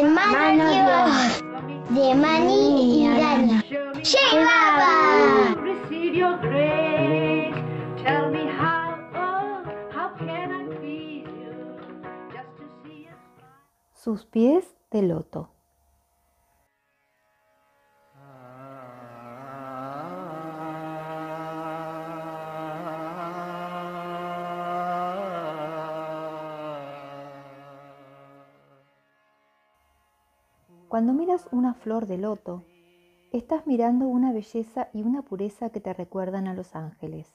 hermano Dios, de Mani y Dani. ¡Llegaba! receive your grace. Cuando miras una flor de loto, estás mirando una belleza y una pureza que te recuerdan a los ángeles.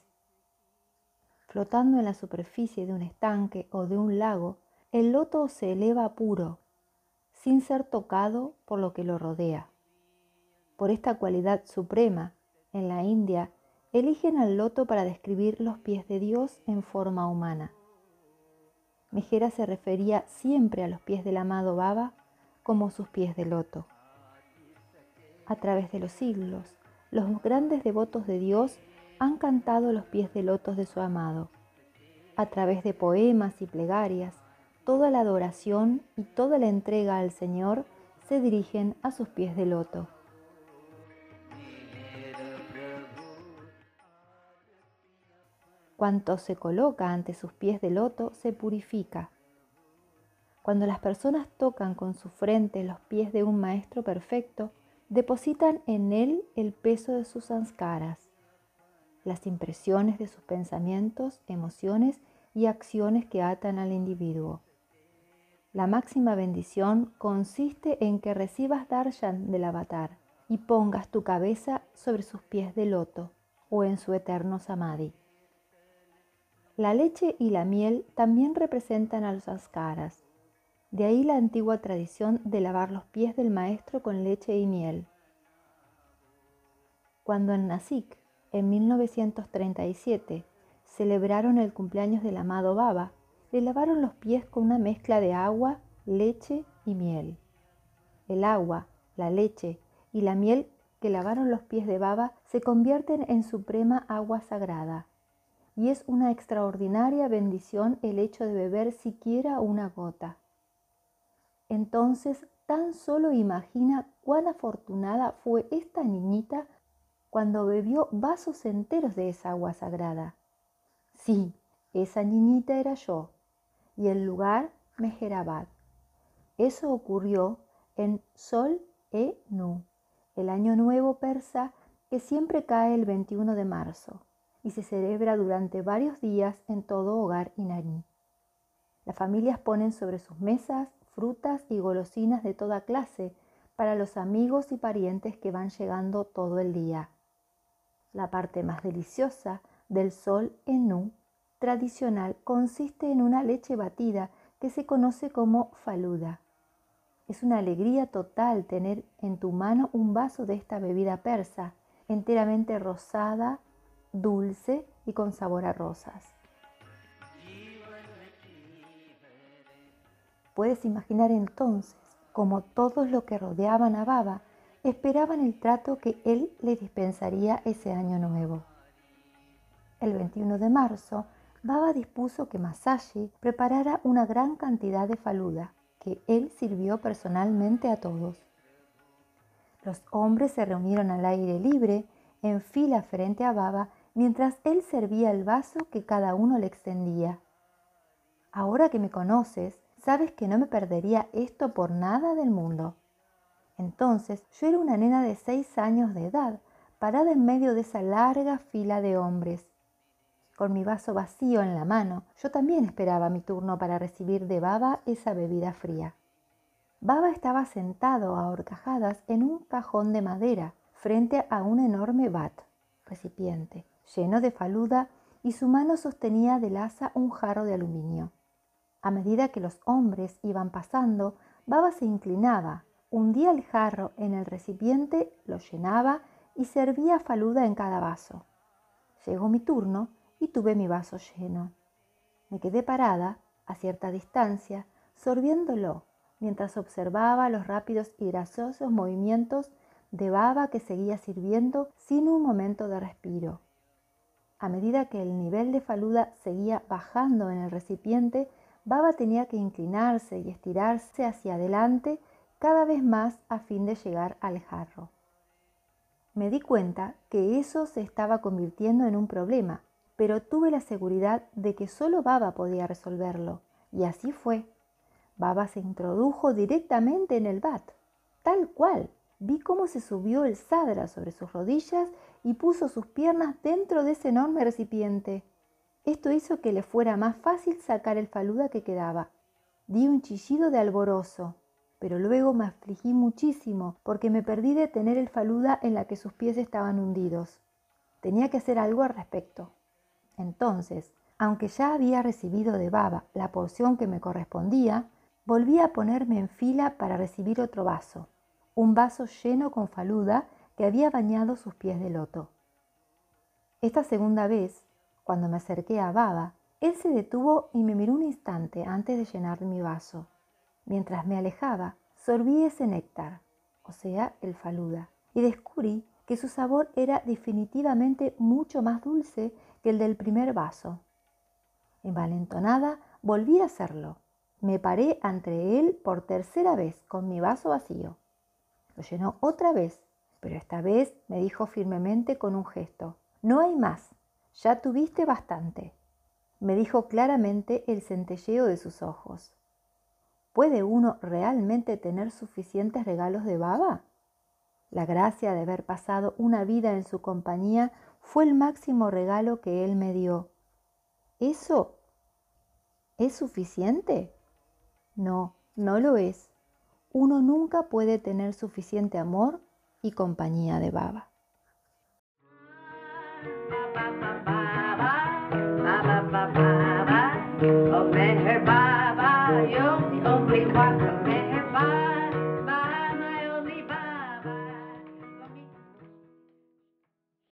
Flotando en la superficie de un estanque o de un lago, el loto se eleva puro, sin ser tocado por lo que lo rodea. Por esta cualidad suprema, en la India, eligen al loto para describir los pies de Dios en forma humana. Mejera se refería siempre a los pies del amado Baba como sus pies de loto. A través de los siglos, los grandes devotos de Dios han cantado los pies de lotos de su amado. A través de poemas y plegarias, toda la adoración y toda la entrega al Señor se dirigen a sus pies de loto. Cuanto se coloca ante sus pies de loto se purifica. Cuando las personas tocan con su frente los pies de un maestro perfecto, depositan en él el peso de sus sanskaras, las impresiones de sus pensamientos, emociones y acciones que atan al individuo. La máxima bendición consiste en que recibas darshan del avatar y pongas tu cabeza sobre sus pies de loto o en su eterno samadhi. La leche y la miel también representan a los sanskaras. De ahí la antigua tradición de lavar los pies del maestro con leche y miel. Cuando en Nasik, en 1937, celebraron el cumpleaños del amado Baba, le lavaron los pies con una mezcla de agua, leche y miel. El agua, la leche y la miel que lavaron los pies de Baba se convierten en suprema agua sagrada. Y es una extraordinaria bendición el hecho de beber siquiera una gota. Entonces, tan solo imagina cuán afortunada fue esta niñita cuando bebió vasos enteros de esa agua sagrada. Sí, esa niñita era yo, y el lugar Meherabad. Eso ocurrió en Sol e Nu, el año nuevo persa que siempre cae el 21 de marzo y se celebra durante varios días en todo hogar iraní. Las familias ponen sobre sus mesas frutas y golosinas de toda clase para los amigos y parientes que van llegando todo el día. La parte más deliciosa del sol enú tradicional consiste en una leche batida que se conoce como faluda. Es una alegría total tener en tu mano un vaso de esta bebida persa, enteramente rosada, dulce y con sabor a rosas. Puedes imaginar entonces cómo todos los que rodeaban a Baba esperaban el trato que él le dispensaría ese año nuevo. El 21 de marzo, Baba dispuso que Masashi preparara una gran cantidad de faluda, que él sirvió personalmente a todos. Los hombres se reunieron al aire libre, en fila frente a Baba, mientras él servía el vaso que cada uno le extendía. Ahora que me conoces, sabes que no me perdería esto por nada del mundo. Entonces yo era una nena de seis años de edad, parada en medio de esa larga fila de hombres. Con mi vaso vacío en la mano, yo también esperaba mi turno para recibir de Baba esa bebida fría. Baba estaba sentado a horcajadas en un cajón de madera frente a un enorme bat, recipiente, lleno de faluda y su mano sostenía del asa un jarro de aluminio. A medida que los hombres iban pasando, Baba se inclinaba, hundía el jarro en el recipiente, lo llenaba y servía faluda en cada vaso. Llegó mi turno y tuve mi vaso lleno. Me quedé parada, a cierta distancia, sorbiéndolo, mientras observaba los rápidos y graciosos movimientos de baba que seguía sirviendo sin un momento de respiro. A medida que el nivel de faluda seguía bajando en el recipiente, Baba tenía que inclinarse y estirarse hacia adelante cada vez más a fin de llegar al jarro. Me di cuenta que eso se estaba convirtiendo en un problema, pero tuve la seguridad de que solo Baba podía resolverlo, y así fue. Baba se introdujo directamente en el bat, tal cual. Vi cómo se subió el sadra sobre sus rodillas y puso sus piernas dentro de ese enorme recipiente. Esto hizo que le fuera más fácil sacar el faluda que quedaba. Di un chillido de alborozo, pero luego me afligí muchísimo porque me perdí de tener el faluda en la que sus pies estaban hundidos. Tenía que hacer algo al respecto. Entonces, aunque ya había recibido de baba la porción que me correspondía, volví a ponerme en fila para recibir otro vaso, un vaso lleno con faluda que había bañado sus pies de loto. Esta segunda vez, cuando me acerqué a Baba, él se detuvo y me miró un instante antes de llenar mi vaso. Mientras me alejaba, sorbí ese néctar, o sea, el faluda, y descubrí que su sabor era definitivamente mucho más dulce que el del primer vaso. Envalentonada, volví a hacerlo. Me paré ante él por tercera vez con mi vaso vacío. Lo llenó otra vez, pero esta vez me dijo firmemente con un gesto, no hay más, ya tuviste bastante me dijo claramente el centelleo de sus ojos. ¿Puede uno realmente tener suficientes regalos de baba? La gracia de haber pasado una vida en su compañía fue el máximo regalo que él me dio. ¿Eso es suficiente? No, no lo es. Uno nunca puede tener suficiente amor y compañía de baba.